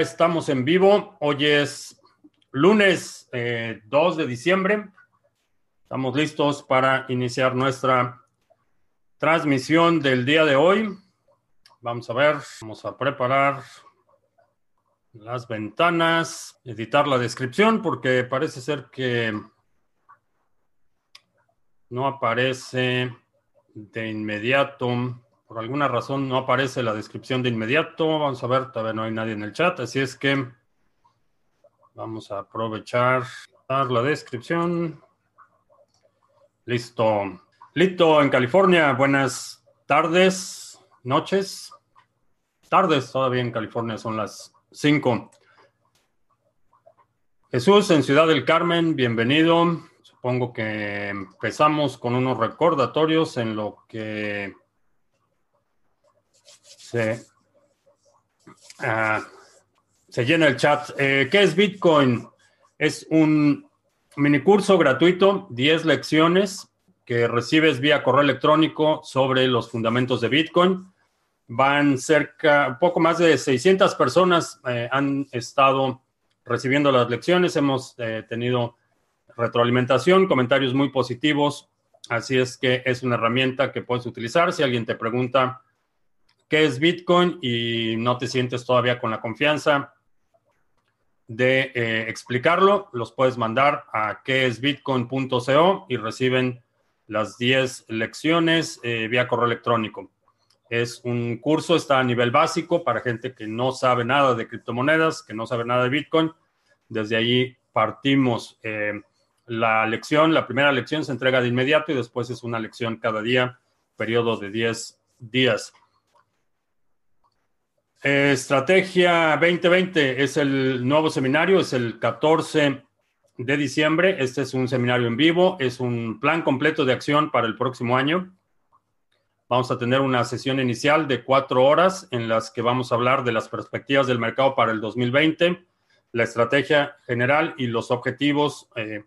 estamos en vivo. Hoy es lunes 2 eh, de diciembre. Estamos listos para iniciar nuestra transmisión del día de hoy. Vamos a ver, vamos a preparar las ventanas, editar la descripción porque parece ser que no aparece de inmediato. Por alguna razón no aparece la descripción de inmediato. Vamos a ver, todavía no hay nadie en el chat, así es que vamos a aprovechar la descripción. Listo. Listo, en California. Buenas tardes, noches. Tardes todavía en California son las 5. Jesús en Ciudad del Carmen, bienvenido. Supongo que empezamos con unos recordatorios en lo que Ah, se, llena el chat. Eh, ¿Qué es Bitcoin? Es un minicurso gratuito, 10 lecciones que recibes vía correo electrónico sobre los fundamentos de Bitcoin. Van cerca, poco más de 600 personas eh, han estado recibiendo las lecciones. Hemos eh, tenido retroalimentación, comentarios muy positivos. Así es que es una herramienta que puedes utilizar. Si alguien te pregunta qué es Bitcoin y no te sientes todavía con la confianza de eh, explicarlo, los puedes mandar a queesbitcoin.co y reciben las 10 lecciones eh, vía correo electrónico. Es un curso, está a nivel básico para gente que no sabe nada de criptomonedas, que no sabe nada de Bitcoin. Desde ahí partimos. Eh, la lección, la primera lección se entrega de inmediato y después es una lección cada día, periodo de 10 días. Estrategia 2020 es el nuevo seminario, es el 14 de diciembre. Este es un seminario en vivo, es un plan completo de acción para el próximo año. Vamos a tener una sesión inicial de cuatro horas en las que vamos a hablar de las perspectivas del mercado para el 2020, la estrategia general y los objetivos eh,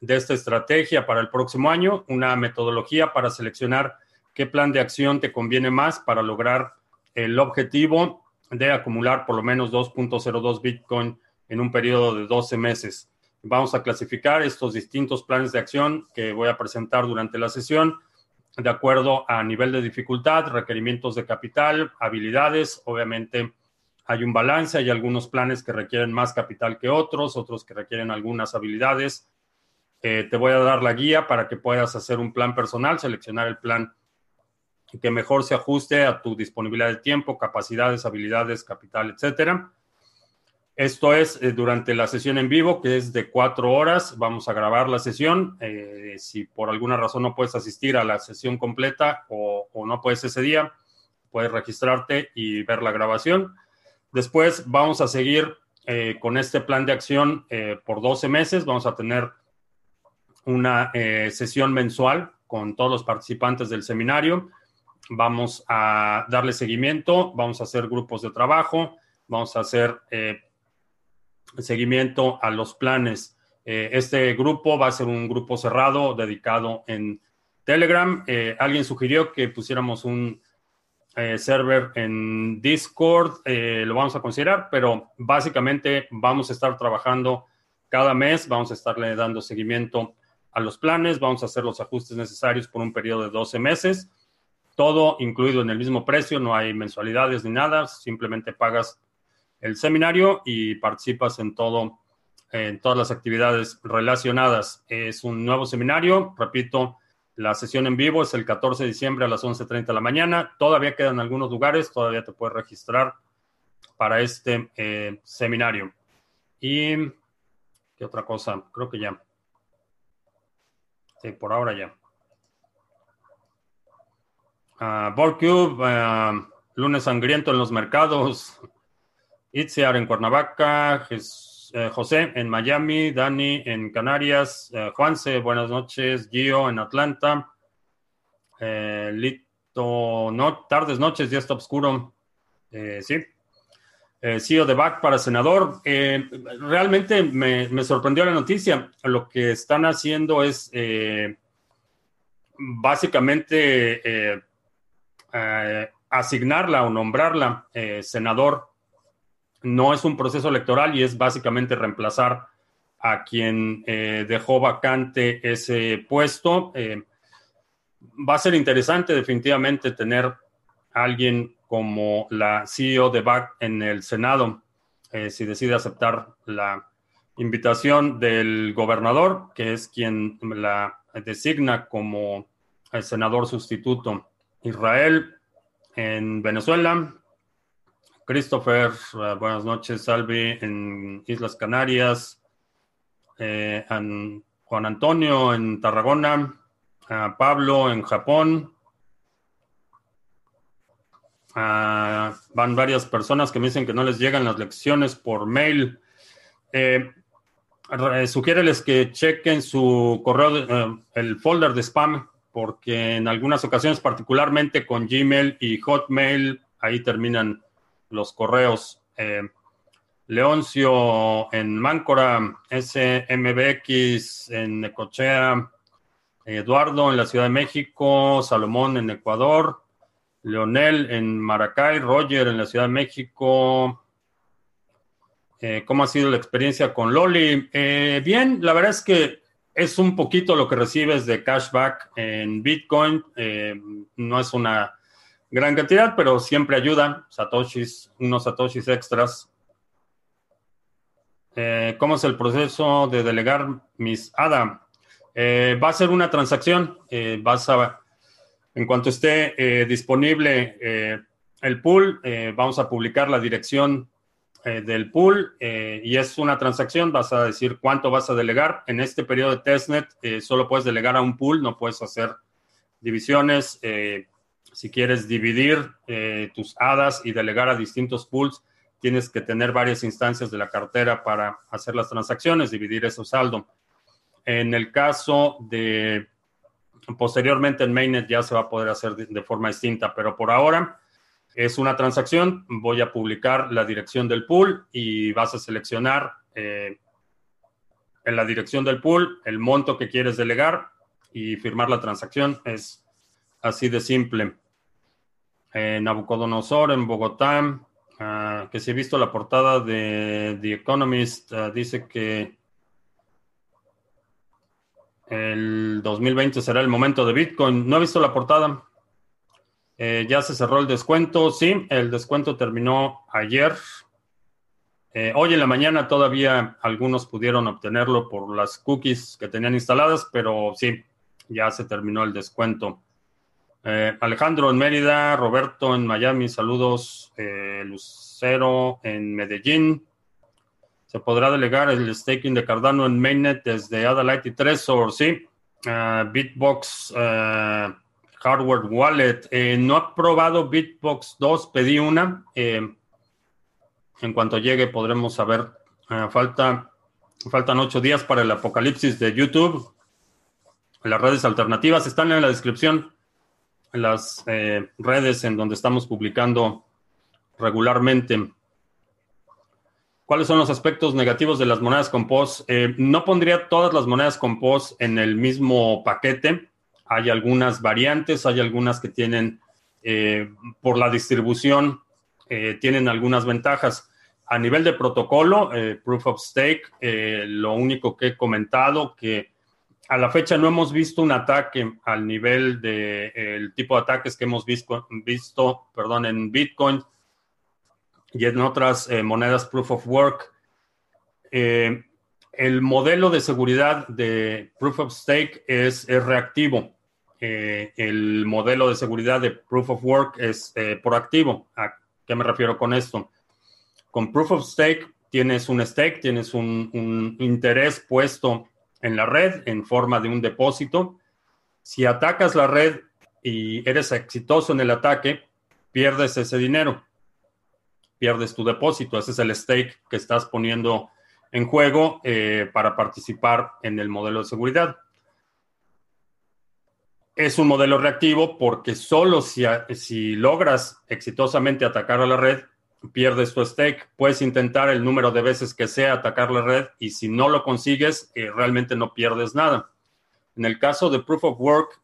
de esta estrategia para el próximo año, una metodología para seleccionar qué plan de acción te conviene más para lograr el objetivo de acumular por lo menos 2.02 Bitcoin en un periodo de 12 meses. Vamos a clasificar estos distintos planes de acción que voy a presentar durante la sesión de acuerdo a nivel de dificultad, requerimientos de capital, habilidades. Obviamente hay un balance, hay algunos planes que requieren más capital que otros, otros que requieren algunas habilidades. Eh, te voy a dar la guía para que puedas hacer un plan personal, seleccionar el plan que mejor se ajuste a tu disponibilidad de tiempo, capacidades, habilidades, capital, etcétera. Esto es eh, durante la sesión en vivo, que es de cuatro horas. Vamos a grabar la sesión. Eh, si por alguna razón no puedes asistir a la sesión completa o, no puedes ese día, puedes registrarte y ver la grabación. Después vamos a seguir eh, con este plan de acción por 12 meses. Vamos a tener una sesión mensual con todos los participantes del seminario vamos a darle seguimiento, vamos a hacer grupos de trabajo, vamos a hacer eh, seguimiento a los planes. Eh, este grupo va a ser un grupo cerrado dedicado en Telegram. Eh, alguien sugirió que pusiéramos un server en Discord, lo vamos a considerar, pero básicamente vamos a estar trabajando cada mes, vamos a estarle dando seguimiento a los planes, vamos a hacer los ajustes necesarios por un periodo de 12 meses todo incluido en el mismo precio, no hay mensualidades ni nada, simplemente pagas el seminario y participas en todo, en todas las actividades relacionadas. Es un nuevo seminario, repito, la sesión en vivo es el 14 de diciembre a las 11.30 de la mañana. Todavía quedan algunos lugares, todavía te puedes registrar para este eh, seminario. Y, ¿qué otra cosa? Creo que ya. Sí, por ahora ya. Uh, lunes sangriento en los mercados. Itziar en Cuernavaca, eh, José en Miami, Dani en Canarias, eh, Juanse, buenas noches, Gio en Atlanta, Lito, no, tardes, noches, ya está oscuro. sí. CEO de BAC para senador. realmente me, me, sorprendió la noticia. Lo que están haciendo es básicamente eh, asignarla o nombrarla eh, senador no es un proceso electoral y es básicamente reemplazar a quien eh, dejó vacante ese puesto. Va a ser interesante definitivamente tener alguien como la CEO de BAC en el Senado, si decide aceptar la invitación del gobernador, que es quien la designa como el senador sustituto. Israel en Venezuela, Christopher, uh, buenas noches, Salvi en Islas Canarias, eh, Juan Antonio en Tarragona, Pablo en Japón. van varias personas que me dicen que no les llegan las lecciones por mail. Eh, sugiéreles que chequen su correo, eh, el folder de spam, porque en algunas ocasiones, particularmente con Gmail y Hotmail, ahí terminan los correos. Eh, Leoncio en Máncora, SMBX en Necochea, Eduardo en la Ciudad de México, Salomón en Ecuador, Leonel en Maracay, Roger en la Ciudad de México. Eh, ¿Cómo ha sido la experiencia con Loli? Eh, bien, la verdad es que es un poquito lo que recibes de cashback en Bitcoin. no es una gran cantidad, pero siempre ayuda. Satoshis, unos Satoshis extras. Eh, ¿Cómo es el proceso de delegar mis ADA? Eh, va a ser una transacción. Eh, vas a, en cuanto esté disponible el pool, vamos a publicar la dirección del pool y es una transacción. Vas a decir cuánto vas a delegar. En este periodo de testnet solo puedes delegar a un pool, no puedes hacer divisiones si quieres dividir eh, tus hadas y delegar a distintos pools, tienes que tener varias instancias de la cartera para hacer las transacciones, dividir ese saldo. En el caso de posteriormente en Mainnet ya se va a poder hacer de, forma distinta, pero por ahora es una transacción. Voy a publicar la dirección del pool y vas a seleccionar eh, en la dirección del pool el monto que quieres delegar y firmar la transacción. Es así de simple eh, Nabucodonosor en Bogotá, ah, que si he visto la portada de The Economist, ah, dice que el 2020 será el momento de Bitcoin. No he visto la portada. Eh, ya se cerró el descuento. Sí, el descuento terminó ayer. Eh, hoy en la mañana todavía algunos pudieron obtenerlo por las cookies que tenían instaladas, pero sí, ya se terminó el descuento. Eh, Alejandro en Mérida, Roberto en Miami, saludos. Lucero en Medellín. Se podrá delegar el staking de Cardano en Mainnet desde Adalite y Trezor, sí. Uh, Bitbox Hardware Wallet. no he probado Bitbox 2, pedí una. en cuanto llegue podremos saber. falta, faltan ocho días para el apocalipsis de YouTube. Las redes alternativas están en la descripción las eh, redes en donde estamos publicando regularmente. ¿Cuáles son los aspectos negativos de las monedas compost? Eh, no pondría todas las monedas compost en el mismo paquete. Hay algunas variantes, hay algunas que tienen, eh, por la distribución, tienen algunas ventajas. A nivel de protocolo, Proof of Stake, lo único que he comentado que a la fecha no hemos visto un ataque al nivel del tipo de ataques que hemos visto, perdón, en Bitcoin y en otras eh, monedas proof of work. Eh, el modelo de seguridad de proof of stake es, reactivo. Eh, el modelo de seguridad de proof of work es proactivo. ¿A qué me refiero con esto? Con proof of stake tienes un stake, tienes un, un interés puesto en la red en forma de un depósito. Si atacas la red y eres exitoso en el ataque, pierdes ese dinero, pierdes tu depósito. Ese es el stake que estás poniendo en juego eh, para participar en el modelo de seguridad. Es un modelo reactivo porque solo si, logras exitosamente atacar a la red, pierdes tu stake. Puedes intentar el número de veces que sea atacar la red y si no lo consigues, eh, realmente no pierdes nada. En el caso de Proof of Work,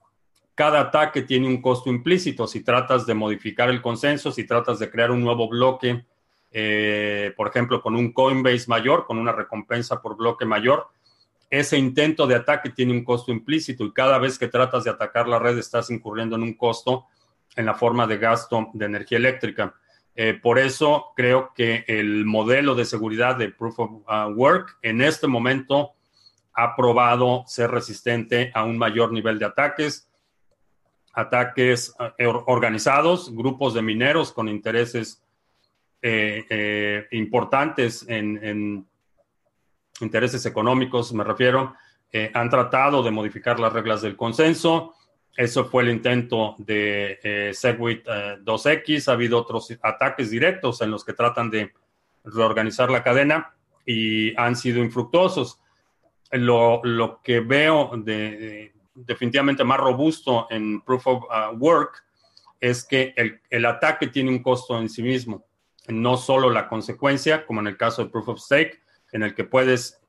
cada ataque tiene un costo implícito. Si tratas de modificar el consenso, si tratas de crear un nuevo bloque eh, por ejemplo, con un Coinbase mayor, con una recompensa por bloque mayor, ese intento de ataque tiene un costo implícito y cada vez que tratas de atacar la red estás incurriendo en un costo en la forma de gasto de energía eléctrica. Eh, por eso creo que el modelo de seguridad de Proof of uh, Work en este momento ha probado ser resistente a un mayor nivel de ataques, ataques uh, organizados, grupos de mineros con intereses eh, eh, importantes en intereses económicos, me refiero, eh, han tratado de modificar las reglas del consenso. Eso fue el intento de eh, Segwit 2X. Eh, ha habido otros ataques directos en los que tratan de reorganizar la cadena y han sido infructuosos. Lo, que veo de, definitivamente más robusto en Proof of uh, Work es que el, el, ataque tiene un costo en sí mismo, no solo la consecuencia, como en el caso de Proof of Stake, en el que puedes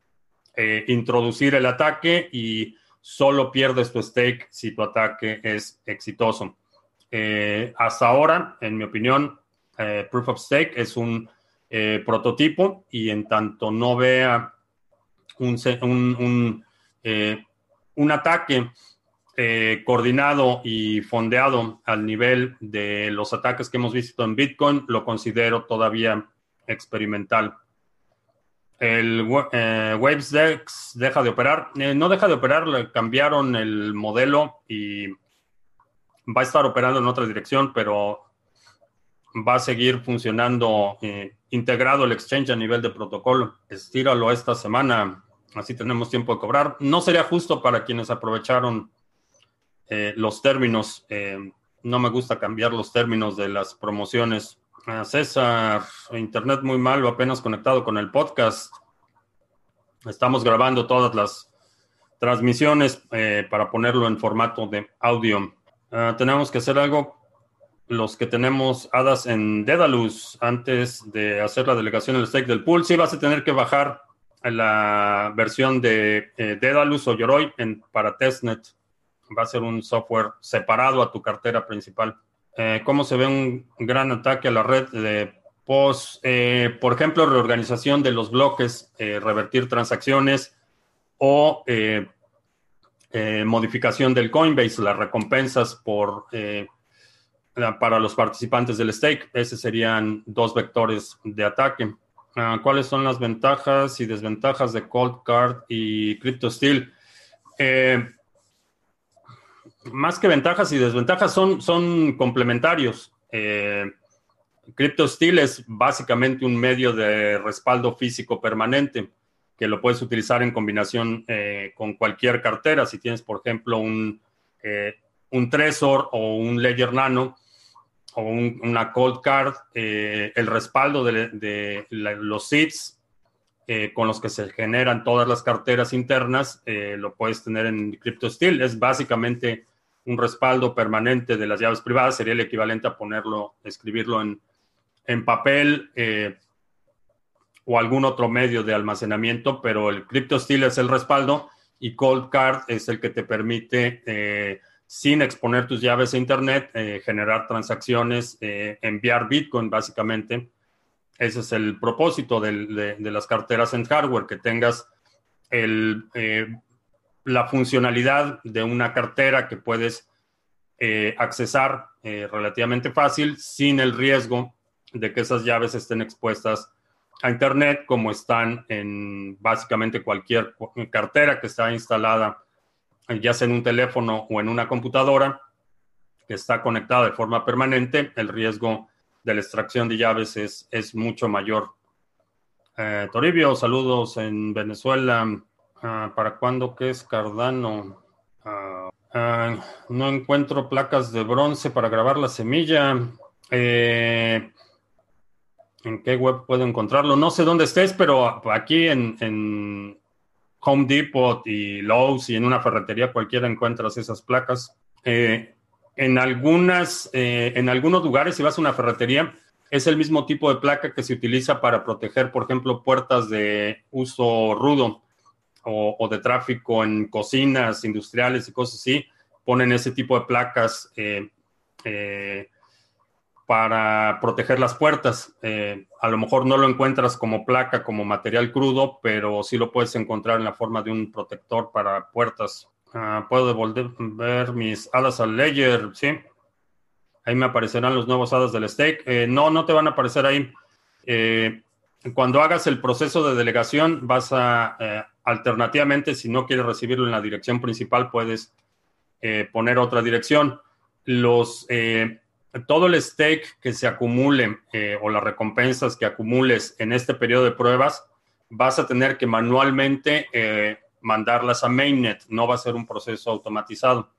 eh, introducir el ataque y solo pierdes tu stake si tu ataque es exitoso. Eh, hasta ahora, en mi opinión, eh, Proof of Stake es un prototipo y en tanto no vea un, un, un ataque coordinado y fondeado al nivel de los ataques que hemos visto en Bitcoin, lo considero todavía experimental el eh, WavesDex deja de operar. Eh, no deja de operar, le cambiaron el modelo y va a estar operando en otra dirección, pero va a seguir funcionando eh, integrado el exchange a nivel de protocolo. Estíralo esta semana, así tenemos tiempo de cobrar. No sería justo para quienes aprovecharon los términos. no me gusta cambiar los términos de las promociones César, internet muy malo, apenas conectado con el podcast. Estamos grabando todas las transmisiones eh, para ponerlo en formato de audio. Ah, tenemos que hacer algo los que tenemos hadas en Dedalus antes de hacer la delegación del stake del pool. Sí, vas a tener que bajar la versión de eh, Dedalus o Yoroi en, para testnet. Va a ser un software separado a tu cartera principal. Eh, cómo se ve un gran ataque a la red de POS, eh, por ejemplo, reorganización de los bloques, eh, revertir transacciones o modificación del Coinbase, las recompensas por, para los participantes del stake. Esos serían dos vectores de ataque. Ah, ¿Cuáles son las ventajas y desventajas de Cold Card y CryptoSteel? Más que ventajas y desventajas son, son complementarios. Eh, CryptoSteel es básicamente un medio de respaldo físico permanente que lo puedes utilizar en combinación eh, con cualquier cartera. Si tienes, por ejemplo, un, eh, un Trezor o un Ledger Nano o una Cold Card, eh, el respaldo de, los seeds con los que se generan todas las carteras internas, lo puedes tener en CryptoSteel. Es básicamente un respaldo permanente de las llaves privadas, sería el equivalente a ponerlo, escribirlo en, papel eh, o algún otro medio de almacenamiento, pero el CryptoSteel es el respaldo y Cold Card es el que te permite, eh, sin exponer tus llaves a Internet, eh, generar transacciones, enviar Bitcoin básicamente. Ese es el propósito de, las carteras en hardware, que tengas el la funcionalidad de una cartera que puedes eh, accesar eh, relativamente fácil sin el riesgo de que esas llaves estén expuestas a Internet como están en básicamente cualquier cartera que está instalada ya sea en un teléfono o en una computadora que está conectada de forma permanente, el riesgo de la extracción de llaves es, es mucho mayor. Eh, Toribio, saludos en Venezuela. Ah, ¿Para cuándo qué es Cardano? Ah, ah, no encuentro placas de bronce para grabar la semilla. Eh, ¿En qué web puedo encontrarlo? No sé dónde estés, pero aquí en, Home Depot y Lowe's y en una ferretería cualquiera encuentras esas placas. Eh, en algunas, eh, en algunos lugares, si vas a una ferretería, es el mismo tipo de placa que se utiliza para proteger, por ejemplo, puertas de uso rudo o, de tráfico en cocinas industriales y cosas así, ponen ese tipo de placas eh, eh, para proteger las puertas. A lo mejor no lo encuentras como placa, como material crudo, pero sí lo puedes encontrar en la forma de un protector para puertas. Ah, puedo devolver mis hadas al layer, sí. Ahí me aparecerán los nuevos hadas del stake. Eh, no, no te van a aparecer ahí. Eh, cuando hagas el proceso de delegación, vas a, alternativamente, si no quieres recibirlo en la dirección principal, puedes poner otra dirección. Los todo el stake que se acumule eh, o las recompensas que acumules en este periodo de pruebas, vas a tener que manualmente eh, mandarlas a mainnet, no va a ser un proceso automatizado.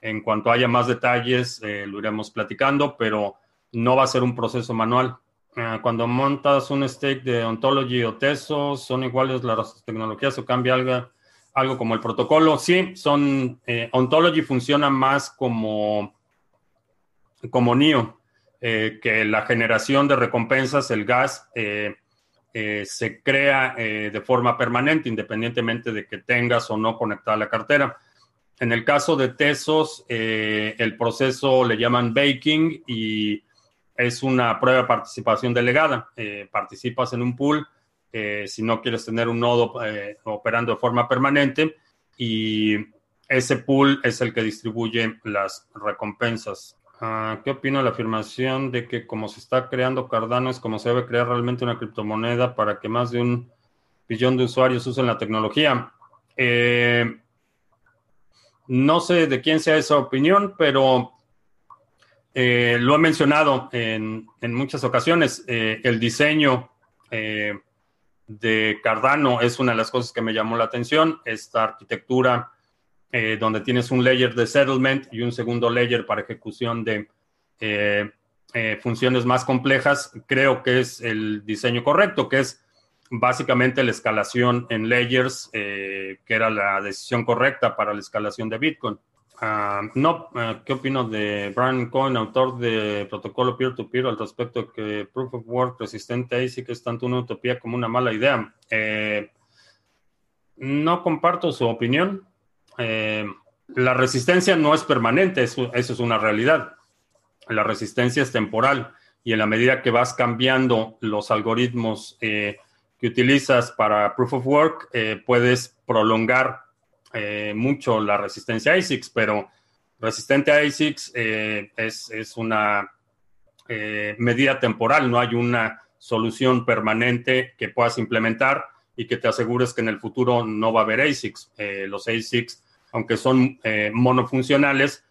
En cuanto haya más detalles, eh, lo iremos platicando, pero no va a ser un proceso manual. cuando montas un stake de Ontology o Tesos, ¿son iguales las tecnologías o cambia algo, algo como el protocolo? Sí, son, Ontology funciona más como como NIO, eh, que la generación de recompensas, el gas, eh, eh, se crea de forma permanente, independientemente de que tengas o no conectada la cartera. En el caso de Tesos, el proceso le llaman baking y es una prueba de participación delegada. participas en un pool si no quieres tener un nodo operando de forma permanente y ese pool es el que distribuye las recompensas. Ah, ¿Qué opina la afirmación de que como se está creando Cardano es como se debe crear realmente una criptomoneda para que más de un billón de usuarios usen la tecnología? Eh, no sé de quién sea esa opinión, pero eh, lo he mencionado en, muchas ocasiones. Eh, el diseño de Cardano es una de las cosas que me llamó la atención. Esta arquitectura eh, donde tienes un layer de settlement y un segundo layer para ejecución de eh, eh, funciones más complejas, creo que es el diseño correcto, que es básicamente la escalación en layers, que era la decisión correcta para la escalación de Bitcoin. Ah, no, ¿qué opino de Brian Cohen, autor de protocolo peer-to-peer, al respecto de que Proof of Work resistente a ASIC es tanto una utopía como una mala idea? no comparto su opinión. Eh, la resistencia no es permanente, eso, es una realidad. La resistencia es temporal y en la medida que vas cambiando los algoritmos eh, que utilizas para Proof of Work, eh, puedes prolongar mucho la resistencia a ASICs, pero resistente a ASICs es, una medida temporal, no hay una solución permanente que puedas implementar y que te asegures que en el futuro no va a haber ASICs. los ASICs aunque son eh, monofuncionales,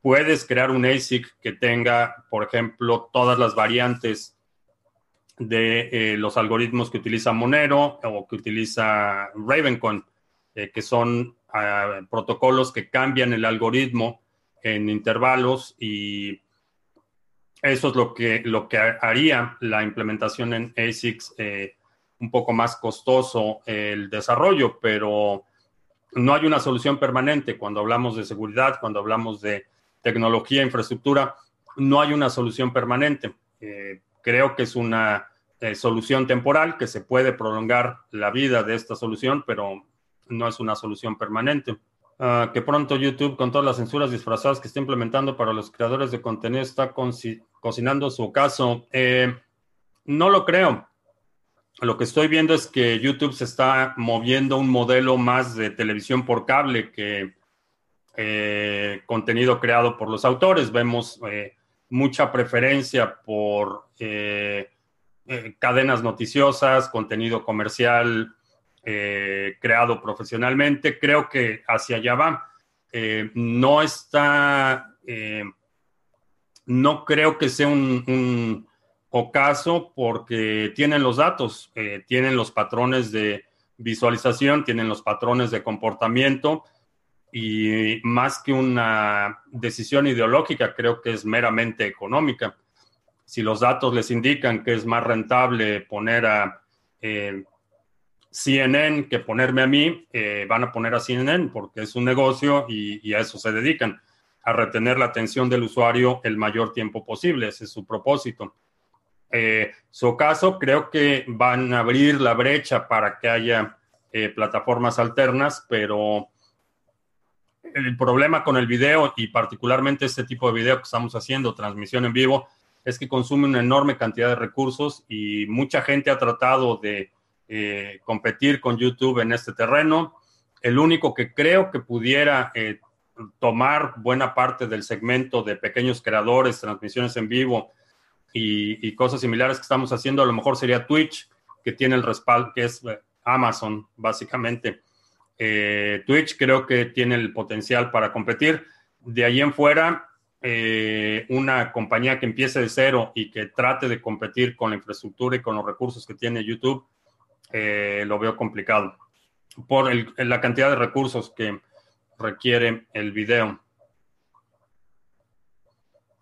puedes crear un ASIC que tenga, por ejemplo, todas las variantes de eh, los algoritmos que utiliza Monero o que utiliza Ravencoin, eh, que son ah, protocolos que cambian el algoritmo en intervalos y eso es lo que, lo que haría la implementación en ASICs un poco más costoso el desarrollo, pero no hay una solución permanente cuando hablamos de seguridad, cuando hablamos de tecnología, infraestructura, no hay una solución permanente. Eh, creo que es una eh, solución temporal que se puede prolongar la vida de esta solución, pero no es una solución permanente. Ah, que pronto YouTube, con todas las censuras disfrazadas que está implementando para los creadores de contenido, está cocinando su caso. Eh, no lo creo lo que estoy viendo es que YouTube se está moviendo un modelo más de televisión por cable que eh, contenido creado por los autores. Vemos eh, mucha preferencia por eh, cadenas noticiosas, contenido comercial creado profesionalmente. Creo que hacia allá va. no está, no creo que sea un caso porque tienen los datos, eh, tienen los patrones de visualización, tienen los patrones de comportamiento y más que una decisión ideológica, creo que es meramente económica. Si los datos les indican que es más rentable poner a eh, CNN que ponerme a mí, eh, van a poner a CNN porque es un negocio y, y a eso se dedican, a retener la atención del usuario el mayor tiempo posible. Ese es su propósito. Eh, su caso, creo que van a abrir la brecha para que haya eh, plataformas alternas, pero el problema con el video y particularmente este tipo de video que estamos haciendo, transmisión en vivo, es que consume una enorme cantidad de recursos y mucha gente ha tratado de eh, competir con YouTube en este terreno. El único que creo que pudiera tomar buena parte del segmento de pequeños creadores, transmisiones en vivo y, cosas similares que estamos haciendo, a lo mejor sería Twitch, que tiene el respaldo, que es eh, Amazon, básicamente. Twitch creo que tiene el potencial para competir. De ahí en fuera, una compañía que empiece de cero y que trate de competir con la infraestructura y con los recursos que tiene YouTube, eh, lo veo complicado por la cantidad de recursos que requiere el video.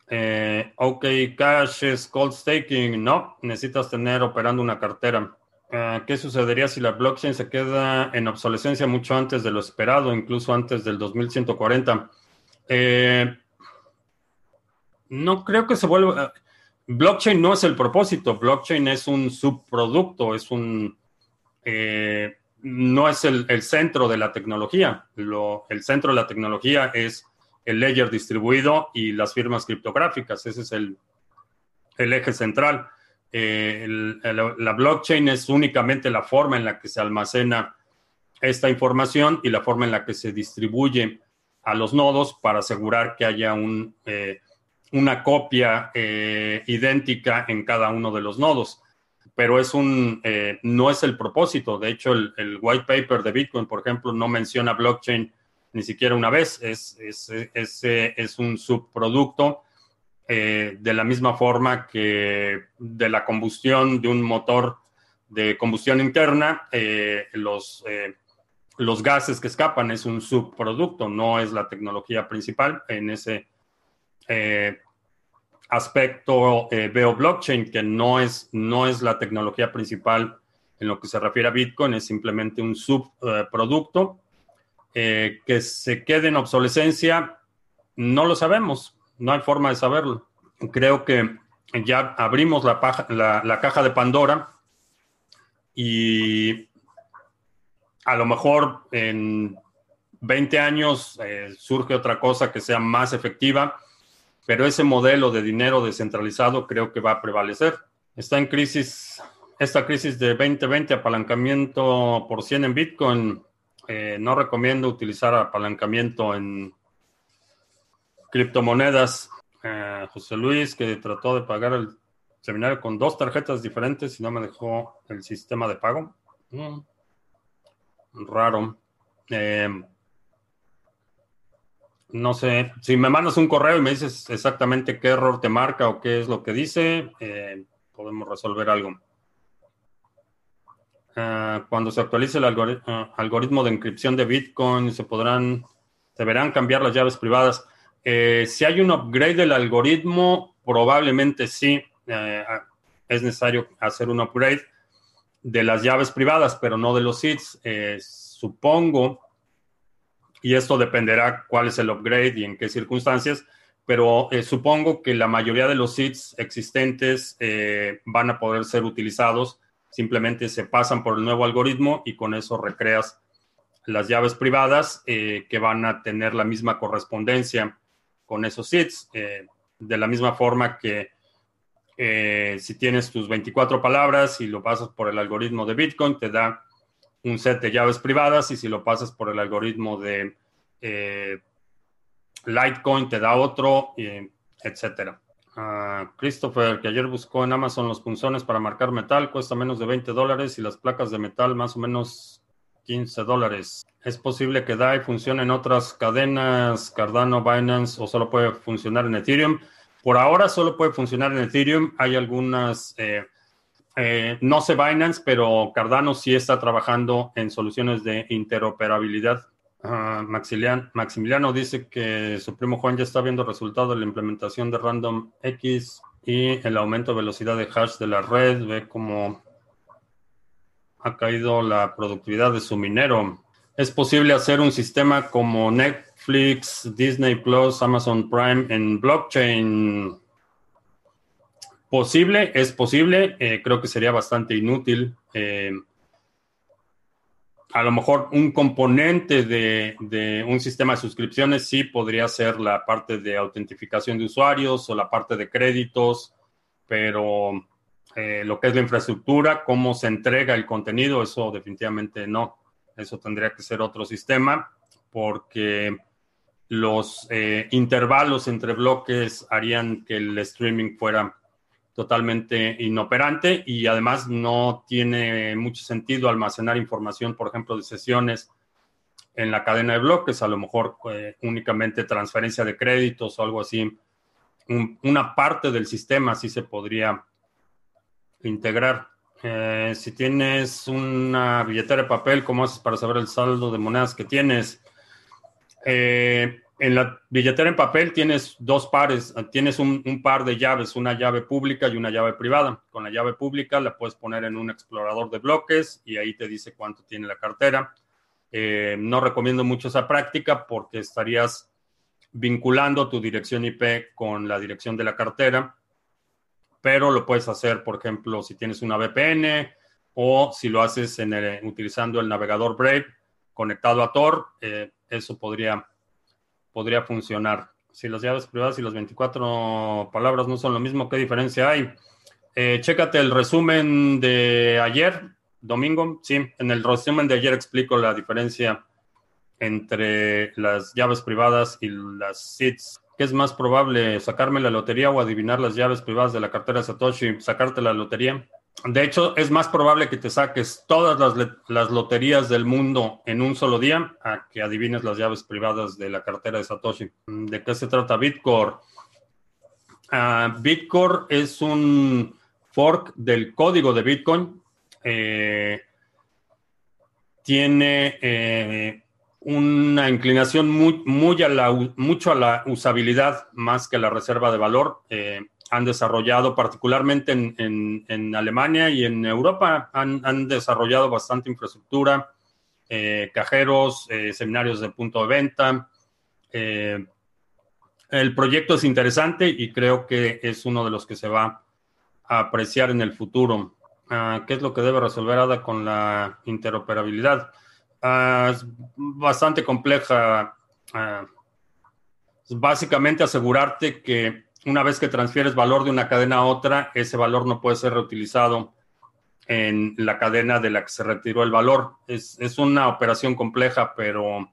Eh, ok, Cash es cold staking. No, necesitas tener operando una cartera. Eh, ¿Qué sucedería si la blockchain se queda en obsolescencia mucho antes de lo esperado, incluso antes del 2140? no creo que se vuelva. Blockchain no es el propósito. Blockchain es un subproducto, es un eh, no es el, centro de la tecnología. el centro de la tecnología es el ledger distribuido y las firmas criptográficas. Ese es el, eje central. Eh, la blockchain es únicamente la forma en la que se almacena esta información y la forma en la que se distribuye a los nodos para asegurar que haya un, eh, una copia idéntica en cada uno de los nodos pero es un, eh, no es el propósito. De hecho, el, white paper de Bitcoin, por ejemplo, no menciona blockchain ni siquiera una vez. Es, es, es, es un subproducto eh, de la misma forma que de la combustión de un motor de combustión interna, eh, los, los gases que escapan es un subproducto, no es la tecnología principal en ese aspecto eh, veo blockchain, que no es, no es la tecnología principal en lo que se refiere a Bitcoin, es simplemente un subproducto. Eh, que se quede en obsolescencia, no lo sabemos, no hay forma de saberlo. Creo que ya abrimos la, caja de Pandora y a lo mejor en 20 años eh, surge otra cosa que sea más efectiva pero ese modelo de dinero descentralizado creo que va a prevalecer. Está en crisis, esta crisis de 2020, apalancamiento por 100 en Bitcoin. Eh, no recomiendo utilizar apalancamiento en criptomonedas. Eh, José Luis, que trató de pagar el seminario con dos tarjetas diferentes y no me dejó el sistema de pago. Mm, raro. Eh, no sé, si me mandas un correo y me dices exactamente qué error te marca o qué es lo que dice, eh, podemos resolver algo. Ah, cuando se actualice el ah, algoritmo de encripción de Bitcoin, se podrán, deberán cambiar las llaves privadas. Eh, si hay un upgrade del algoritmo, probablemente sí eh, es necesario hacer un upgrade de las llaves privadas, pero no de los seeds. supongo y esto dependerá cuál es el upgrade y en qué circunstancias, pero eh, supongo que la mayoría de los seeds existentes eh, van a poder ser utilizados, simplemente se pasan por el nuevo algoritmo y con eso recreas las llaves privadas eh, que van a tener la misma correspondencia con esos seeds, de la misma forma que si tienes tus 24 palabras y lo pasas por el algoritmo de Bitcoin, te da un set de llaves privadas y si lo pasas por el algoritmo de eh, Litecoin te da otro, eh, etcétera. Christopher, que ayer buscó en Amazon los punzones para marcar metal, cuesta menos de 20 dólares y las placas de metal más o menos 15 dólares. ¿Es posible que DAI funcione en otras cadenas, Cardano, Binance o solo puede funcionar en Ethereum? Por ahora solo puede funcionar en Ethereum. Hay algunas eh, eh, no sé Binance, pero Cardano sí está trabajando en soluciones de interoperabilidad. Maximiliano, dice que su primo Juan ya está viendo resultados de la implementación de Random X y el aumento de velocidad de hash de la red. Ve cómo ha caído la productividad de su minero. ¿Es posible hacer un sistema como Netflix, Disney Plus, Amazon Prime en blockchain? Posible, es posible, eh, creo que sería bastante inútil. Eh, a lo mejor un componente de, un sistema de suscripciones sí podría ser la parte de autentificación de usuarios o la parte de créditos pero eh, lo que es la infraestructura, cómo se entrega el contenido, eso definitivamente no. Eso tendría que ser otro sistema porque los eh, intervalos entre bloques harían que el streaming fuera totalmente inoperante y además no tiene mucho sentido almacenar información, por ejemplo, de sesiones en la cadena de bloques, a lo mejor eh, únicamente transferencia de créditos o algo así. una parte del sistema sí se podría integrar. Eh, si tienes una billetera de papel, ¿cómo haces para saber el saldo de monedas que tienes? Eh, en la billetera en papel tienes dos pares, tienes un, par de llaves, una llave pública y una llave privada. Con la llave pública la puedes poner en un explorador de bloques y ahí te dice cuánto tiene la cartera. Eh, no recomiendo mucho esa práctica porque estarías vinculando tu dirección IP con la dirección de la cartera pero lo puedes hacer, por ejemplo, si tienes una VPN o si lo haces utilizando el navegador Brave conectado a Tor, eh, eso podría, podría funcionar. Si las llaves privadas y las 24 palabras no son lo mismo, ¿qué diferencia hay? Eh, chécate el resumen de ayer, domingo. Sí, en el resumen de ayer explico la diferencia entre las llaves privadas y las SIDs. ¿Qué es más probable, sacarme la lotería o adivinar las llaves privadas de la cartera Satoshi? Sacarte la lotería. De hecho, es más probable que te saques todas las, loterías del mundo en un solo día a que adivines las llaves privadas de la cartera de Satoshi. ¿De qué se trata Bitcore? Uh, Bitcore es un fork del código de Bitcoin. Eh, tiene eh, una inclinación muy, mucho a la usabilidad más que a la reserva de valor. Eh, han desarrollado, particularmente en, Alemania y en Europa, han, desarrollado bastante infraestructura, eh, cajeros, eh, seminarios de punto de venta. el proyecto es interesante y creo que es uno de los que se va a apreciar en el futuro. Ah, ¿Qué es lo que debe resolver ADA con la interoperabilidad? Ah, es bastante compleja. Ah, básicamente asegurarte que una vez que transfieres valor de una cadena a otra, ese valor no puede ser reutilizado en la cadena de la que se retiró el valor. Es, una operación compleja, pero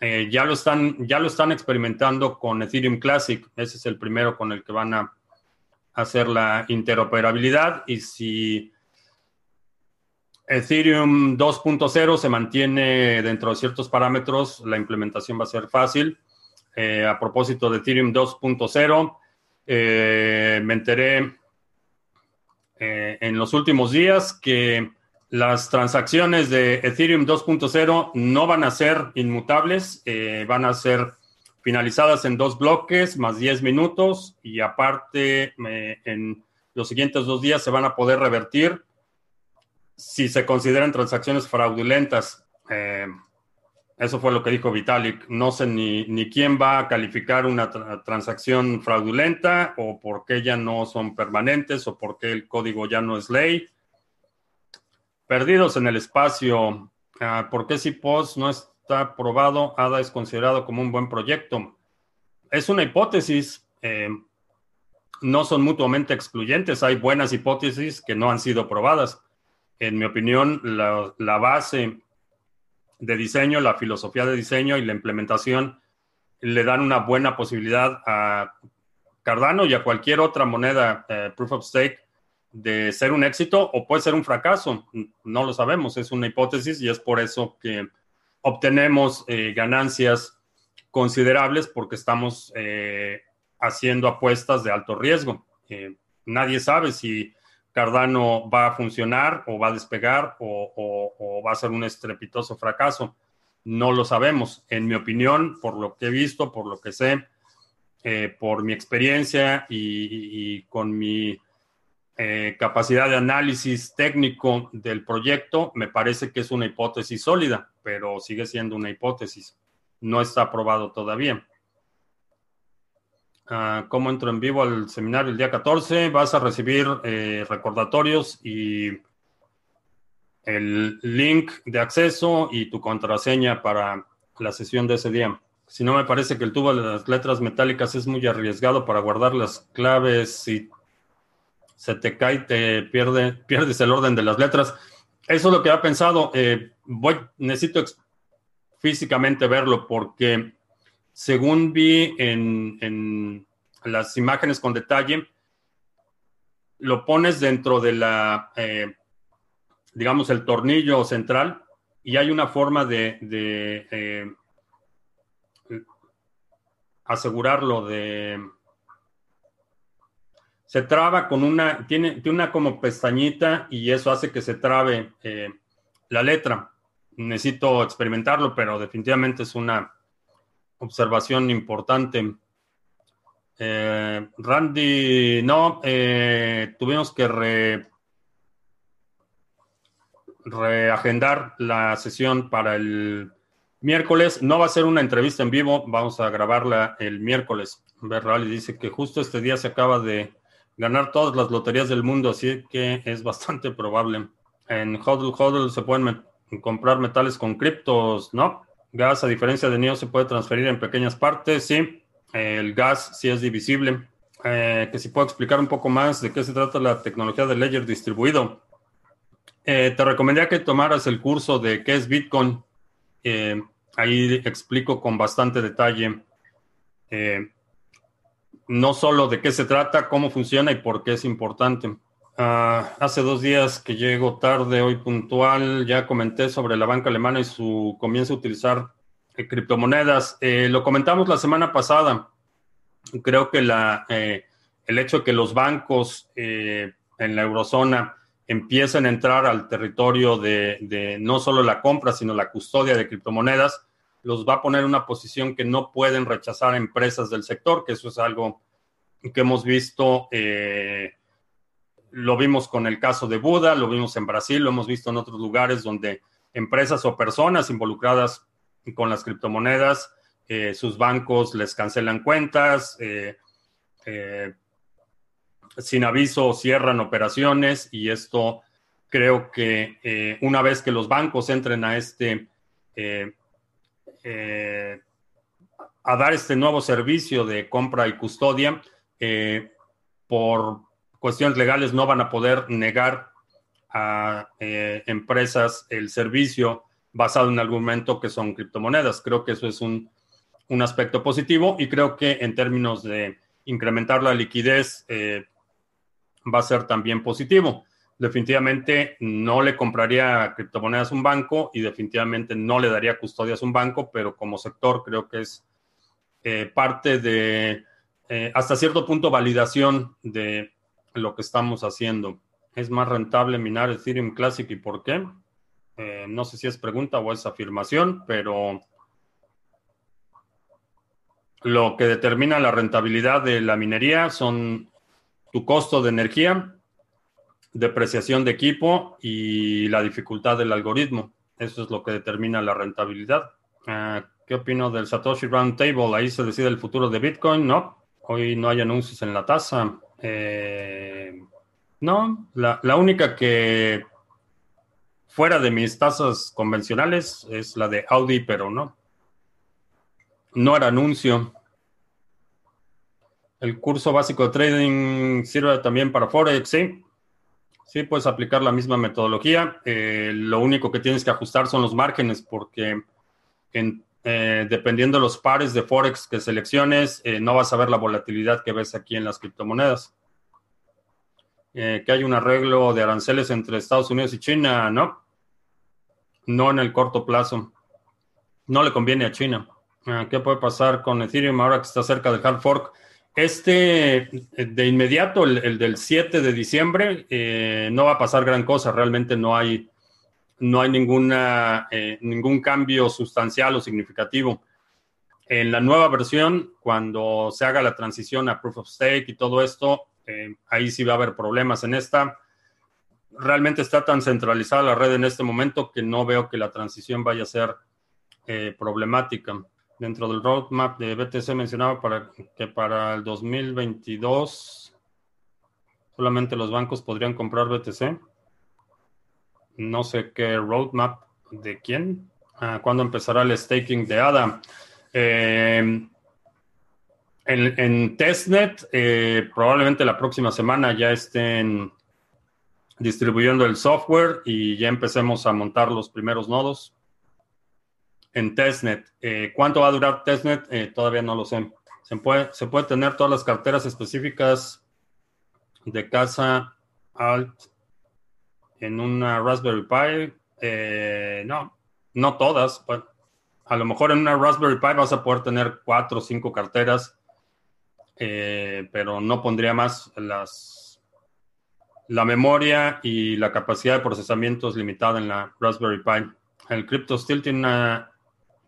eh, ya, lo están, ya lo están experimentando con Ethereum Classic. Ese es el primero con el que van a hacer la interoperabilidad. Y si Ethereum 2.0 se mantiene dentro de ciertos parámetros, la implementación va a ser fácil. Eh, a propósito de Ethereum 2.0, eh, me enteré eh, en los últimos días que las transacciones de Ethereum 2.0 no van a ser inmutables, van a ser finalizadas en dos bloques más 10 minutos y aparte en los siguientes dos días se van a poder revertir si se consideran transacciones fraudulentas. Eso fue lo que dijo Vitalik. No sé ni, ni quién va a calificar una transacción fraudulenta o por qué ya no son permanentes o por qué el código ya no es ley. Perdidos en el espacio. Ah, ¿Por qué si POS no está aprobado? ADA es considerado como un buen proyecto. Es una hipótesis. Eh, no son mutuamente excluyentes. Hay buenas hipótesis que no han sido probadas en mi opinión, la, base de diseño, la filosofía de diseño y la implementación le dan una buena posibilidad a Cardano y a cualquier otra moneda eh, proof of stake de ser un éxito o puede ser un fracaso. No lo sabemos, es una hipótesis y es por eso que obtenemos eh, ganancias considerables porque estamos eh, haciendo apuestas de alto riesgo. nadie sabe si Cardano va a funcionar o va a despegar o, va a ser un estrepitoso fracaso. No lo sabemos. En mi opinión, por lo que he visto, por lo que sé, eh, por mi experiencia y, con mi eh, capacidad de análisis técnico del proyecto, me parece que es una hipótesis sólida, pero sigue siendo una hipótesis. No está aprobado todavía. Ah, cómo entro en vivo al seminario el día 14. Vas a recibir eh, recordatorios y el link de acceso y tu contraseña para la sesión de ese día. Si no, me parece que el tubo de las letras metálicas es muy arriesgado para guardar las claves y se te cae, te pierde, pierdes el orden de las letras. Eso es lo que ha pensado. Eh, voy, necesito físicamente verlo porque según vi en, las imágenes con detalle, lo pones dentro de la, eh, digamos, el tornillo central y hay una forma de, eh, asegurarlo de se traba con una, tiene, tiene una como pestañita y eso hace que se trabe eh, la letra. Necesito experimentarlo, pero definitivamente es una observación importante. Eh, Randy, no, eh, tuvimos que re, reagendar la sesión para el miércoles. No va a ser una entrevista en vivo, vamos a grabarla el miércoles. Berrali dice que justo este día se acaba de ganar todas las loterías del mundo, así que es bastante probable. En HODL HODL se pueden comprar metales con criptos, ¿no? Gas, a diferencia de NEO, se puede transferir en pequeñas partes, sí. El gas sí es divisible. Eh, que si puedo explicar un poco más de qué se trata la tecnología de Ledger distribuido. Eh, te recomendaría que tomaras el curso de qué es Bitcoin. Eh, ahí explico con bastante detalle no solo de qué se trata, cómo funciona y por qué es importante. Ah, hace dos días que llego tarde, hoy puntual, ya comenté sobre la banca alemana y su comienzo a utilizar eh, criptomonedas. Eh, lo comentamos la semana pasada. Creo que eh, el hecho de que los bancos en la eurozona empiecen a entrar al territorio de, no solo la compra, sino la custodia de criptomonedas, los va a poner en una posición que no pueden rechazar empresas del sector, que eso es algo que hemos visto, lo vimos con el caso de Buda, lo vimos en Brasil, lo hemos visto en otros lugares donde empresas o personas involucradas con las criptomonedas, eh, sus bancos les cancelan cuentas, eh, sin aviso cierran operaciones y esto creo que una vez que los bancos entren a este eh, a dar este nuevo servicio de compra y custodia, eh, por cuestiones legales no van a poder negar a eh, empresas el servicio basado en argumento que son criptomonedas. Creo que eso es un, un aspecto positivo y creo que en términos de incrementar la liquidez va a ser también positivo definitivamente no le compraría criptomonedas a un banco y definitivamente no le daría custodias a un banco, pero como sector creo que es eh, parte de, eh, hasta cierto punto, validación de lo que estamos haciendo. ¿Es más rentable minar Ethereum Classic y por qué? Eh, no sé si es pregunta o es afirmación, pero lo que determina la rentabilidad de la minería son tu costo de energía depreciación de equipo y la dificultad del algoritmo. Eso es lo que determina la rentabilidad. Ah, ¿Qué opino del Satoshi Roundtable? Ahí se decide el futuro de Bitcoin. No, hoy no hay anuncios en la tasa. Eh, no, la, la, única que fuera de mis tasas convencionales es la de Audi, pero no. No era anuncio. El curso básico de trading sirve también para Forex, sí. Sí, puedes aplicar la misma metodología. Eh, lo único que tienes que ajustar son los márgenes porque eh, dependiendo de los pares de Forex que selecciones, eh, no vas a ver la volatilidad que ves aquí en las criptomonedas. que hay un arreglo de aranceles entre Estados Unidos y China, ¿no? No en el corto plazo. No le conviene a China. ¿Qué puede pasar con Ethereum ahora que está cerca del hard fork? Este, de inmediato, el, del 7 de diciembre, eh, no va a pasar gran cosa. Realmente no hay, no hay ninguna, eh, ningún cambio sustancial o significativo. En la nueva versión, cuando se haga la transición a Proof of Stake y todo esto, eh, ahí sí va a haber problemas. En esta, realmente está tan centralizada la red en este momento que no veo que la transición vaya a ser problemática dentro del roadmap de BTC mencionaba para que para el 2022 solamente los bancos podrían comprar BTC. No sé qué roadmap de quién. Ah, ¿Cuándo empezará el staking de ADA? Eh, En, testnet, eh, probablemente la próxima semana ya estén distribuyendo el software y ya empecemos a montar los primeros nodos. En testnet, eh, ¿cuánto va a durar testnet? Eh, todavía no lo sé. Se puede, se puede tener todas las carteras específicas de casa alt en una Raspberry Pi. no, no todas. A lo mejor en una Raspberry Pi vas a poder tener cuatro o cinco carteras eh, pero no pondría más las, la memoria y la capacidad de procesamiento es limitada en la Raspberry Pi. El CryptoSteel tiene una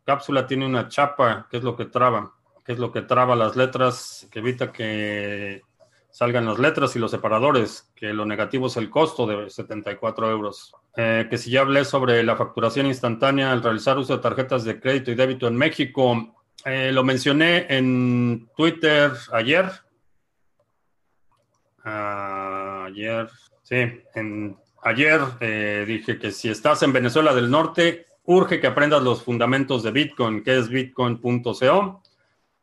cápsula, tiene una chapa, que es lo que traba, que es lo que traba las letras, que evita que salgan las letras y los separadores, que lo negativo es el costo de 74 euros. Eh, que si ya hablé sobre la facturación instantánea al realizar uso de tarjetas de crédito y débito en México, eh, lo mencioné en Twitter ayer. ayer, sí, en, ayer eh, dije que si estás en Venezuela del Norte, urge que aprendas los fundamentos de Bitcoin, que es bitcoin.co.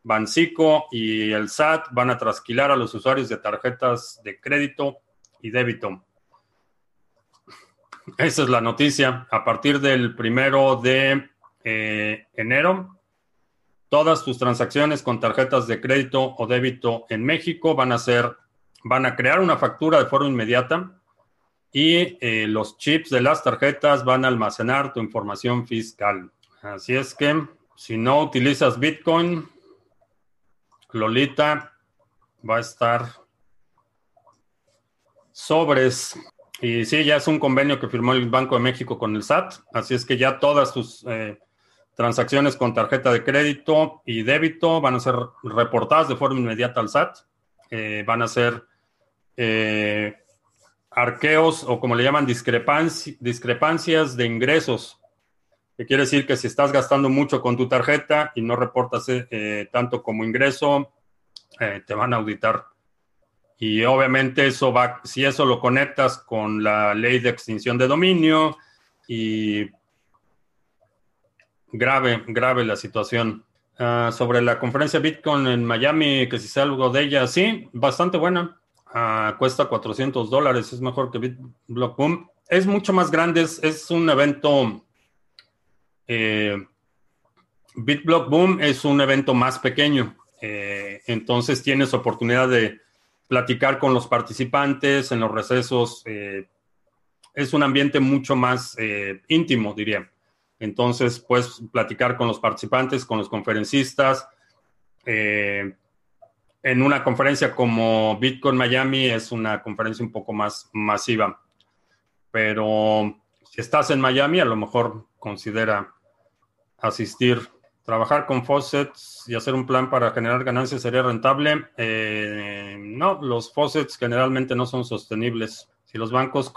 Bancico y el SAT van a trasquilar a los usuarios de tarjetas de crédito y débito. Esa es la noticia. A partir del primero de eh, enero, Todas tus transacciones con tarjetas de crédito o débito en México van a ser, van a crear una factura de forma inmediata y eh, los chips de las tarjetas van a almacenar tu información fiscal. Así es que si no utilizas Bitcoin, Lolita va a estar sobres. Y sí, ya es un convenio que firmó el Banco de México con el SAT. Así es que ya todas tus eh, Transacciones con tarjeta de crédito y débito van a ser reportadas de forma inmediata al SAT. Eh, van a ser eh, arqueos o como le llaman discrepancias de ingresos. Que quiere decir que si estás gastando mucho con tu tarjeta y no reportas eh, tanto como ingreso, te van a auditar. Y obviamente eso va, si eso lo conectas con la ley de extinción de dominio y grave, grave la situación. Ah, sobre la conferencia Bitcoin en Miami, que si sé algo de ella, sí, bastante buena. Ah, cuesta 400 dólares, es mejor que BitBlock Boom. Es mucho más grande, es, un evento. Eh, BitBlock Boom es un evento más pequeño, eh, entonces tienes oportunidad de platicar con los participantes en los recesos. Eh, es un ambiente mucho más íntimo, diría. Entonces, puedes platicar con los participantes, con los conferencistas. Eh, en una conferencia como Bitcoin Miami es una conferencia un poco más masiva. Pero si estás en Miami, a lo mejor considera asistir. Trabajar con faucets y hacer un plan para generar ganancias sería rentable. Eh, no, los faucets generalmente no son sostenibles. Si los bancos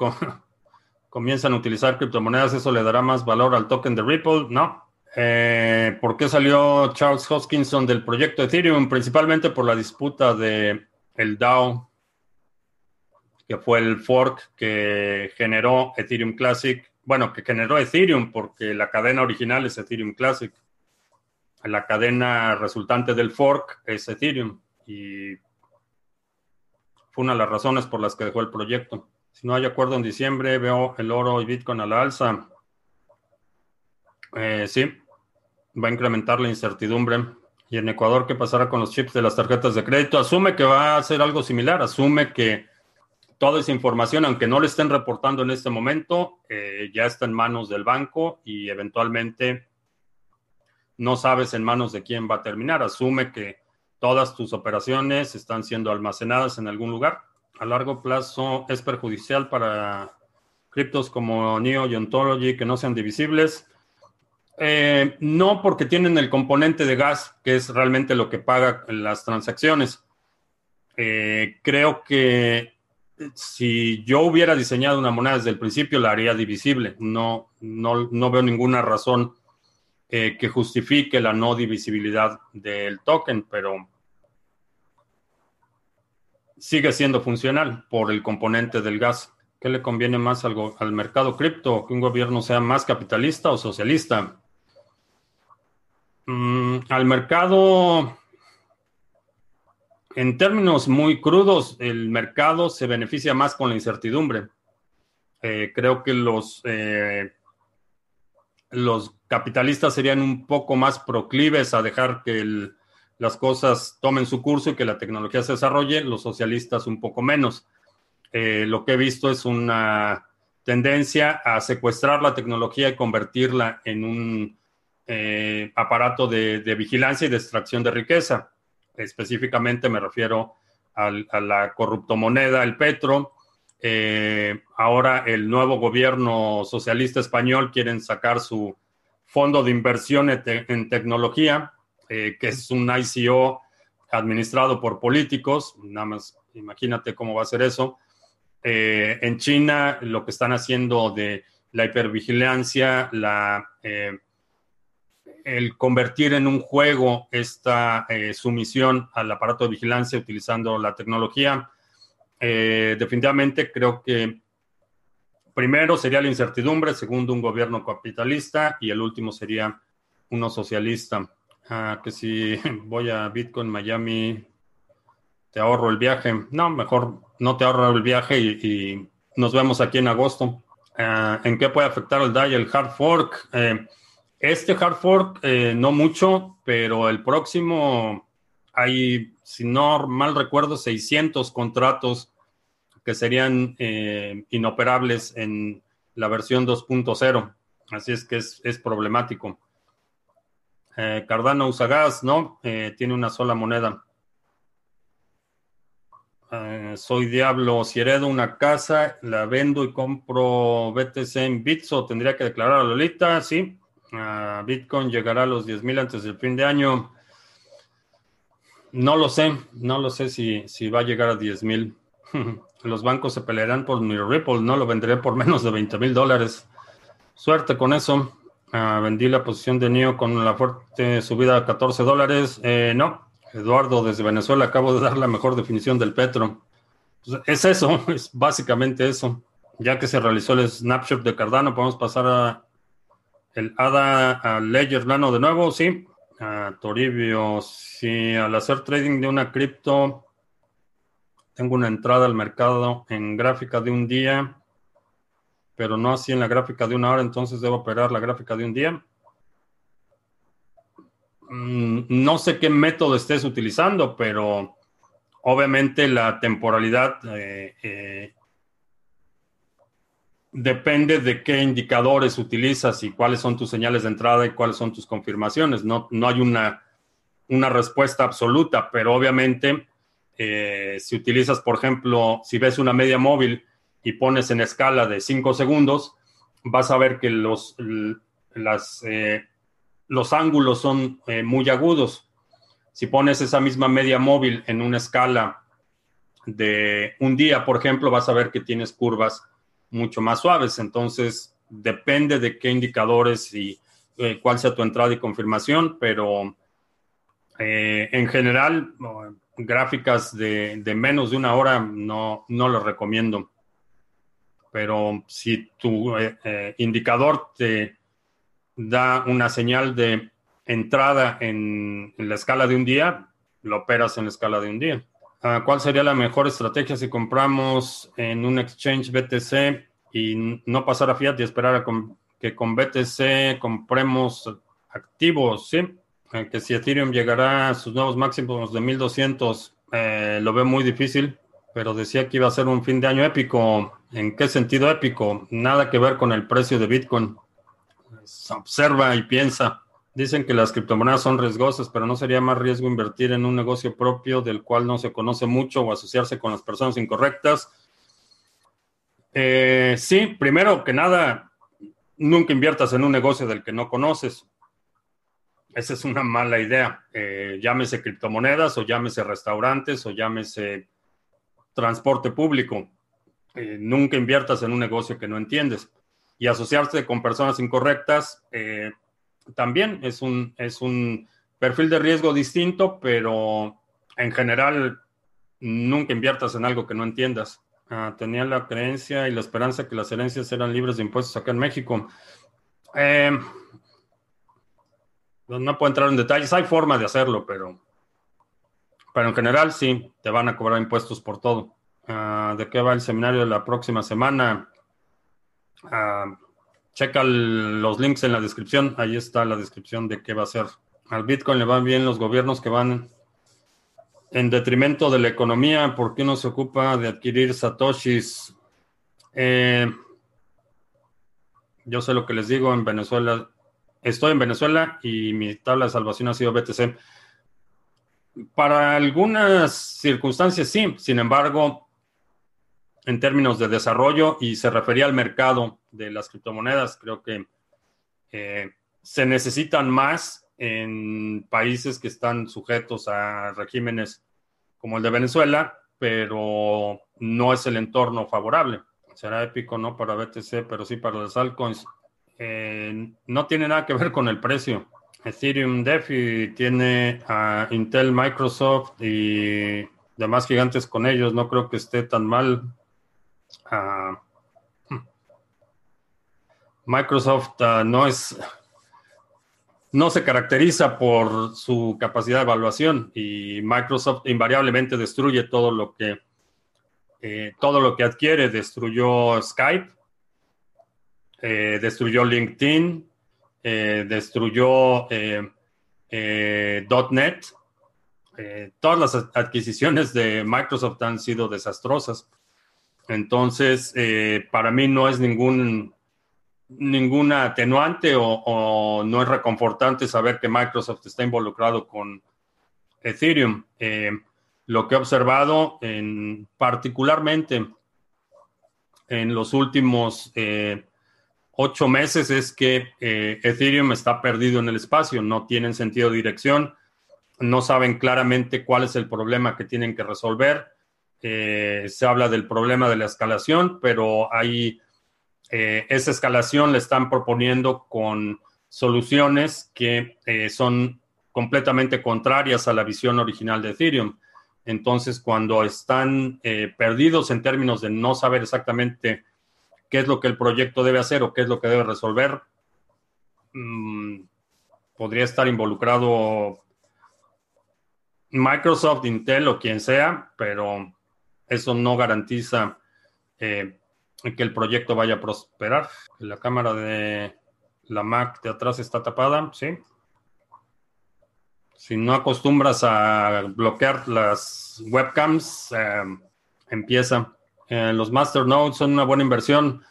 comienzan a utilizar criptomonedas, eso le dará más valor al token de Ripple, ¿no? Eh, ¿Por qué salió Charles Hoskinson del proyecto Ethereum? Principalmente por la disputa de el DAO, que fue el fork que generó Ethereum Classic. Bueno, que generó Ethereum porque la cadena original es Ethereum Classic. La cadena resultante del fork es Ethereum y fue una de las razones por las que dejó el proyecto. Si no hay acuerdo en diciembre, veo el oro y Bitcoin a la alza. Eh, sí, va a incrementar la incertidumbre. ¿Y en Ecuador qué pasará con los chips de las tarjetas de crédito? Asume que va a ser algo similar. Asume que toda esa información, aunque no le estén reportando en este momento, eh, ya está en manos del banco y eventualmente no sabes en manos de quién va a terminar. Asume que todas tus operaciones están siendo almacenadas en algún lugar a largo plazo es perjudicial para criptos como NEO y Ontology que no sean divisibles. Eh, no porque tienen el componente de gas, que es realmente lo que paga las transacciones. Eh, creo que si yo hubiera diseñado una moneda desde el principio, la haría divisible. No, no, veo ninguna razón eh, que justifique la no divisibilidad del token, pero sigue siendo funcional por el componente del gas. ¿Qué le conviene más al, al mercado cripto? ¿Que un gobierno sea más capitalista o socialista? Mm, al mercado, En términos muy crudos, el mercado se beneficia más con la incertidumbre. Eh, creo que los, eh, los capitalistas serían un poco más proclives a dejar que las cosas tomen su curso y que la tecnología se desarrolle, los socialistas un poco menos. Eh, lo que he visto es una tendencia a secuestrar la tecnología y convertirla en un aparato de, de vigilancia y de extracción de riqueza específicamente me refiero a la corruptomoneda, el Petro. Eh, ahora el nuevo gobierno socialista español quieren sacar su fondo de inversión en, tecnología, eh, que es un ICO administrado por políticos. Nada más imagínate cómo va a ser eso. Eh, en China, lo que están haciendo de la hipervigilancia, la el convertir en un juego esta eh, sumisión al aparato de vigilancia utilizando la tecnología, eh, definitivamente creo que primero sería la incertidumbre, segundo un gobierno capitalista y el último sería uno socialista. Ah, que si voy a Bitcoin Miami, te ahorro el viaje. No, mejor no te ahorro el viaje y, nos vemos aquí en agosto. Ah, ¿En qué puede afectar el DAI, el hard fork? Eh, este hard fork, eh, no mucho, pero el próximo hay, si no mal recuerdo, 600 contratos que serían eh, inoperables en la versión 2.0. Así es que es, problemático. Eh, Cardano usa gas, ¿no? tiene una sola moneda. soy diablo. Si heredo una casa, la vendo y compro BTC en Bitso, ¿tendría que declarar a Lolita? Sí. Bitcoin llegará a los 10.000 antes del fin de año. No lo sé, no lo sé si, si va a llegar a 10.000. los bancos se pelearán por mi Ripple, no lo vendré por menos de 20 mil dólares. Suerte con eso. Ah, vendí la posición de NIO con la fuerte subida a 14 dólares. Eh, no, Eduardo, desde Venezuela acabo de dar la mejor definición del petro. Pues, es eso, es básicamente eso. Ya que se realizó el snapshot de Cardano, podemos pasar a el ADA Ledger Nano de nuevo, sí. Toribio, sí, al hacer trading de una cripto, tengo una entrada al mercado en gráfica de un día, pero no así en la gráfica de una hora, entonces debo operar la gráfica de un día. Mm, no sé qué método estés utilizando, pero obviamente la temporalidad eh, eh, depende de qué indicadores utilizas y cuáles son tus señales de entrada y cuáles son tus confirmaciones. No, no hay una, una respuesta absoluta, pero obviamente eh, si utilizas, por ejemplo, si ves una media móvil y pones en escala de 5 segundos, vas a ver que los, eh, los ángulos son eh, muy agudos. Si pones esa misma media móvil en una escala de un día, por ejemplo, vas a ver que tienes curvas mucho más suaves. Entonces, depende de qué indicadores y eh, cuál sea tu entrada y confirmación, pero eh, en general, gráficas de, menos de una hora no, no lo recomiendo. Pero si tu eh, indicador te da una señal de entrada en, la escala de un día, lo operas en la escala de un día. Ah, ¿Cuál sería la mejor estrategia si compramos en un exchange BTC y no pasar a fiat y esperar a que con BTC compremos activos? Sí, eh, que si Ethereum llegará a sus nuevos máximos de 1200, eh, lo veo muy difícil, pero decía que iba a ser un fin de año épico. ¿En qué sentido épico? Nada que ver con el precio de Bitcoin. Observa y piensa. Dicen que las criptomonedas son riesgosas, pero ¿no sería más riesgo invertir en un negocio propio del cual no se conoce mucho o asociarse con las personas incorrectas? Eh, sí, primero que nada, nunca inviertas en un negocio del que no conoces. Esa es una mala idea. Eh, llámese criptomonedas o llámese restaurantes o llámese transporte público. Eh, nunca inviertas en un negocio que no entiendes. Y asociarse con personas incorrectas también es un, es un perfil de riesgo distinto, pero en general nunca inviertas en algo que no entiendas. Ah, tenía la creencia y la esperanza que las herencias eran libres de impuestos acá en México. Eh, no puedo entrar en detalles, hay forma de hacerlo, pero Pero en general sí, te van a cobrar impuestos por todo. Ah, ¿De qué va el seminario de la próxima semana? Ah, checa los links en la descripción. Ahí está la descripción de qué va a ser. Al Bitcoin le van bien los gobiernos que van en detrimento de la economía. ¿Por qué no se ocupa de adquirir satoshis? Eh, yo sé lo que les digo en Venezuela. Estoy en Venezuela y mi tabla de salvación ha sido BTC. Para algunas circunstancias sí, sin embargo, en términos de desarrollo y se refería al mercado de las criptomonedas, creo que eh, se necesitan más en países que están sujetos a regímenes como el de Venezuela, pero no es el entorno favorable. Será épico, ¿no? Para BTC, pero sí para los altcoins. Eh, no tiene nada que ver con el precio. Ethereum DeFi tiene a Intel, Microsoft y demás gigantes con ellos. No creo que esté tan mal. Ah, hmm. Microsoft ah, no es no se caracteriza por su capacidad de evaluación y Microsoft invariablemente destruye todo lo que eh, todo lo que adquiere. Destruyó Skype, eh, destruyó LinkedIn, eh, destruyó .NET. todas las adquisiciones de Microsoft han sido desastrosas. Entonces, para mí no es ningún ninguna atenuante o, no es reconfortante saber que Microsoft está involucrado con Ethereum. Eh, lo que he observado en, particularmente en los últimos eh, ocho meses es que eh, Ethereum está perdido en el espacio, no tienen sentido de dirección, no saben claramente cuál es el problema que tienen que resolver. Se habla del problema de la escalación, pero hay eh, esa escalación le están proponiendo con soluciones que eh, son completamente contrarias a la visión original de Ethereum. Entonces, cuando están eh, perdidos en términos de no saber exactamente qué es lo que el proyecto debe hacer o qué es lo que debe resolver, mm, podría estar involucrado Microsoft, Intel o quien sea, pero eso no garantiza que el proyecto vaya a prosperar. La cámara de la Mac de atrás está tapada, ¿sí? Si no acostumbras a bloquear las webcams, eh, empieza. Eh, los masternodes son una buena inversión.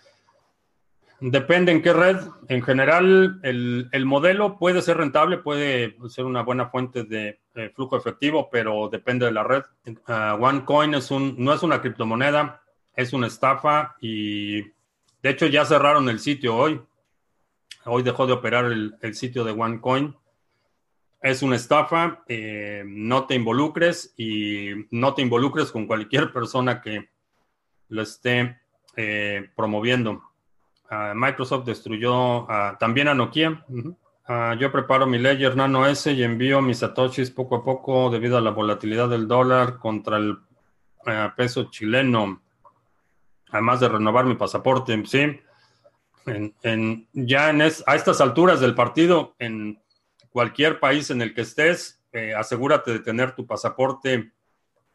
Depende en qué red. En general, el, modelo puede ser rentable, puede ser una buena fuente de eh, flujo efectivo, pero depende de la red. OneCoin es un, no es una criptomoneda, es una estafa y de hecho ya cerraron el sitio hoy. Hoy dejó de operar el, sitio de OneCoin. Es una estafa, eh, no te involucres y no te involucres con cualquier persona que lo esté eh, promoviendo. Ah, Microsoft destruyó también a Nokia. Ah, yo preparo mi Ledger Nano S y envío mis satoshis poco a poco debido a la volatilidad del dólar contra el eh, peso chileno además de renovar mi pasaporte, sí. Ya en a estas alturas del partido, en cualquier país en el que estés, eh, asegúrate de tener tu pasaporte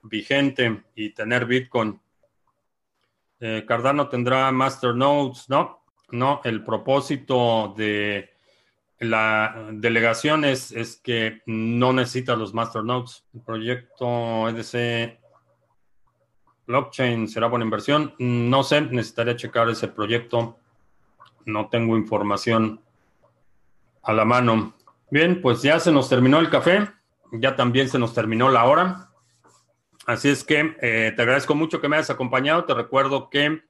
vigente y tener Bitcoin. Eh, Cardano tendrá masternodes, ¿no? No, el propósito de la delegación es, es que no necesita los masternodes. El proyecto EDC Blockchain será buena inversión. No sé, necesitaría checar ese proyecto. No tengo información a la mano. Bien, pues ya se nos terminó el café. Ya también se nos terminó la hora. Así es que eh, te agradezco mucho que me hayas acompañado. Te recuerdo que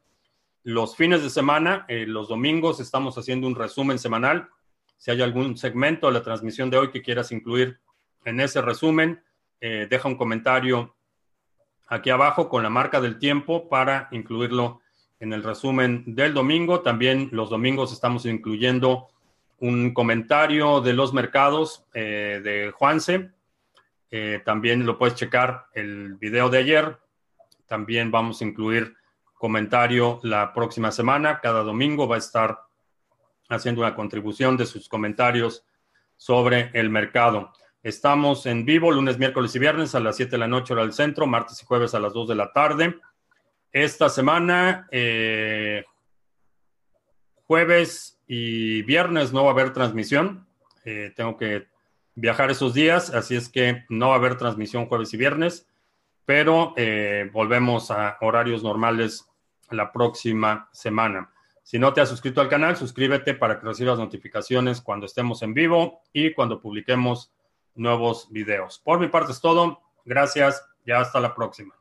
los fines de semana, eh, los domingos, estamos haciendo un resumen semanal. Si hay algún segmento de la transmisión de hoy que quieras incluir en ese resumen, eh, deja un comentario aquí abajo con la marca del tiempo para incluirlo en el resumen del domingo. También los domingos estamos incluyendo un comentario de los mercados eh, de Juanse. Eh, también lo puedes checar el video de ayer. También vamos a incluir comentario la próxima semana. Cada domingo va a estar haciendo una contribución de sus comentarios sobre el mercado. Estamos en vivo lunes, miércoles y viernes a las 7 de la noche hora del centro, martes y jueves a las 2 de la tarde. Esta semana, eh, jueves y viernes no va a haber transmisión. Eh, tengo que viajar esos días, así es que no va a haber transmisión jueves y viernes, pero eh, volvemos a horarios normales la próxima semana. Si no te has suscrito al canal, suscríbete para que recibas notificaciones cuando estemos en vivo y cuando publiquemos nuevos videos. Por mi parte es todo. Gracias y hasta la próxima.